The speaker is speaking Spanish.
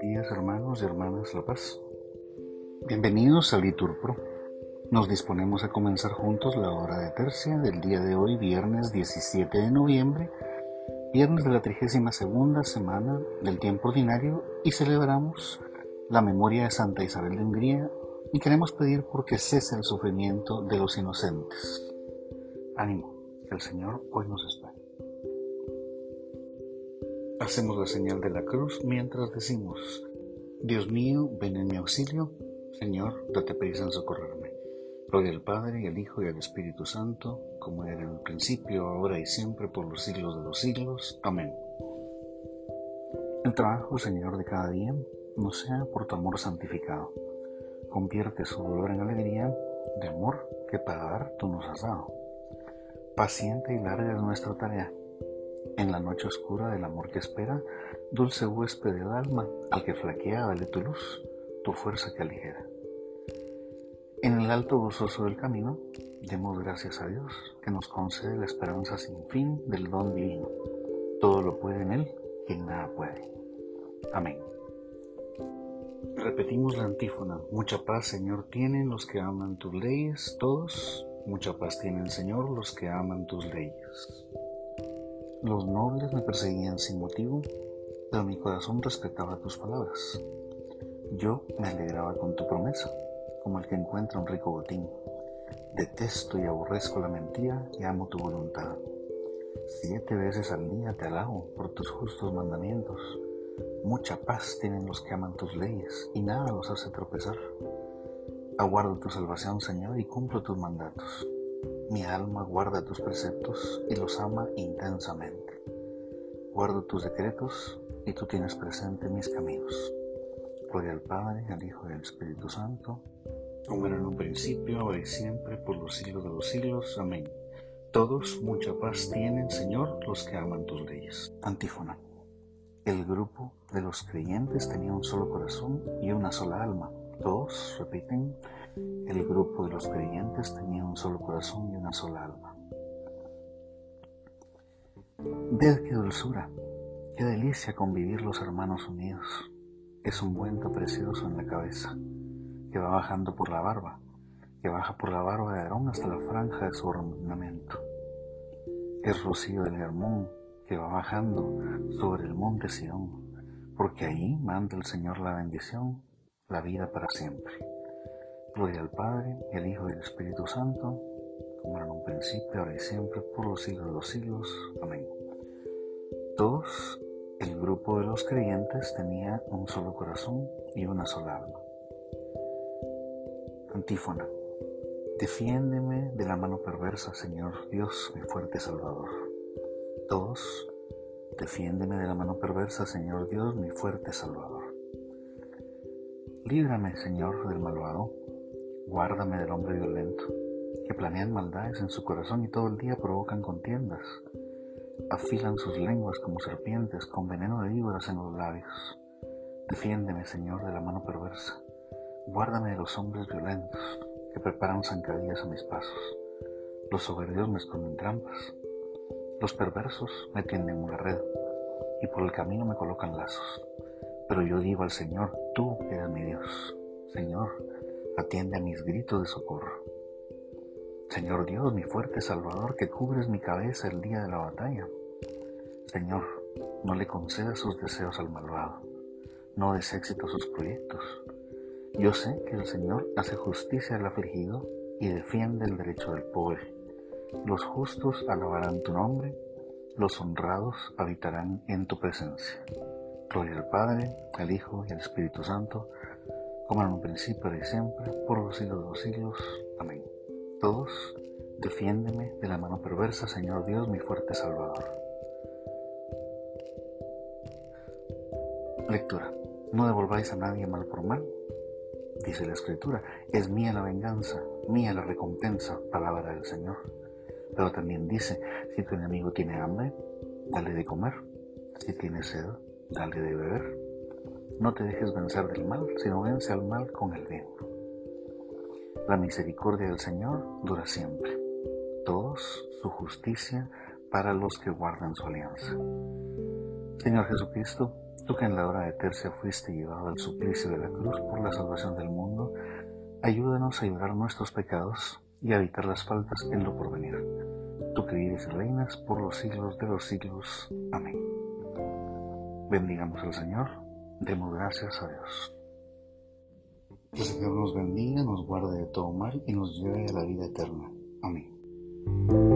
días hermanos y hermanas La Paz. Bienvenidos a Liturpro. Nos disponemos a comenzar juntos la hora de tercia del día de hoy, viernes 17 de noviembre, viernes de la 32 segunda semana del tiempo ordinario y celebramos la memoria de Santa Isabel de Hungría y queremos pedir porque cese el sufrimiento de los inocentes. Ánimo, el Señor hoy nos espera. Hacemos la señal de la cruz mientras decimos, Dios mío, ven en mi auxilio, Señor, date prisa en socorrerme. Gloria al Padre, y al Hijo, y al Espíritu Santo, como era en el principio, ahora y siempre, por los siglos de los siglos. Amén. El trabajo, Señor, de cada día, no sea por tu amor santificado. Convierte su dolor en alegría de amor que para dar tú nos has dado. Paciente y larga es nuestra tarea en la noche oscura del amor que espera, dulce huésped del alma, al que flaquea, dale tu luz, tu fuerza que aligera. En el alto gozoso del camino, demos gracias a Dios, que nos concede la esperanza sin fin del don divino. Todo lo puede en Él, quien nada puede. Amén. Repetimos la antífona. Mucha paz, Señor, tienen los que aman tus leyes, todos. Mucha paz tienen, Señor, los que aman tus leyes. Los nobles me perseguían sin motivo, pero mi corazón respetaba tus palabras. Yo me alegraba con tu promesa, como el que encuentra un rico botín. Detesto y aborrezco la mentira y amo tu voluntad. Siete veces al día te alabo por tus justos mandamientos. Mucha paz tienen los que aman tus leyes y nada los hace tropezar. Aguardo tu salvación, Señor, y cumplo tus mandatos. Mi alma guarda tus preceptos y los ama intensamente. Guardo tus decretos y tú tienes presente mis caminos. Gloria al Padre, al Hijo y al Espíritu Santo, como en un principio, ahora y siempre, por los siglos de los siglos. Amén. Todos mucha paz tienen, Señor, los que aman tus leyes. Antífona. El grupo de los creyentes tenía un solo corazón y una sola alma. Todos repiten, el grupo de los creyentes tenía un solo corazón y una sola alma. Ved qué dulzura, qué delicia convivir los hermanos unidos. Es un vuento precioso en la cabeza, que va bajando por la barba, que baja por la barba de Aarón hasta la franja de su ornamento. Es rocío del Hermón que va bajando sobre el monte Sión, porque ahí manda el Señor la bendición, la vida para siempre. Gloria al Padre, y al Hijo y al Espíritu Santo, como era en un principio, ahora y siempre, por los siglos de los siglos. Amén. Todos, el grupo de los creyentes tenía un solo corazón y una sola alma. Antífona. Defiéndeme de la mano perversa, Señor Dios, mi fuerte Salvador. Todos, defiéndeme de la mano perversa, Señor Dios, mi fuerte Salvador. Líbrame, Señor, del malvado Guárdame del hombre violento, que planean maldades en su corazón y todo el día provocan contiendas. Afilan sus lenguas como serpientes con veneno de víboras en los labios. Defiéndeme, Señor, de la mano perversa. Guárdame de los hombres violentos, que preparan zancadillas a mis pasos. Los soberbios me esconden trampas. Los perversos me tienden una red, y por el camino me colocan lazos. Pero yo digo al Señor, tú eres mi Dios. Señor, atiende a mis gritos de socorro. Señor Dios, mi fuerte Salvador, que cubres mi cabeza el día de la batalla. Señor, no le concedas sus deseos al malvado, no des éxito a sus proyectos. Yo sé que el Señor hace justicia al afligido y defiende el derecho del pobre. Los justos alabarán tu nombre, los honrados habitarán en tu presencia. Gloria al Padre, al Hijo y al Espíritu Santo, como en un principio y siempre, por los siglos de los siglos. Amén. Todos, defiéndeme de la mano perversa, Señor Dios, mi fuerte Salvador. Lectura. No devolváis a nadie mal por mal, dice la Escritura. Es mía la venganza, mía la recompensa, palabra del Señor. Pero también dice, si tu enemigo tiene hambre, dale de comer. Si tiene sed, dale de beber. No te dejes vencer del mal, sino vence al mal con el bien. La misericordia del Señor dura siempre. Todos su justicia para los que guardan su alianza. Señor Jesucristo, tú que en la hora de tercia fuiste llevado al suplicio de la cruz por la salvación del mundo, ayúdanos a llorar nuestros pecados y a evitar las faltas en lo porvenir. Tú que vives y reinas por los siglos de los siglos. Amén. Bendigamos al Señor, demos gracias a Dios. Que el Señor nos bendiga, nos guarde de todo mal y nos lleve a la vida eterna. Amén.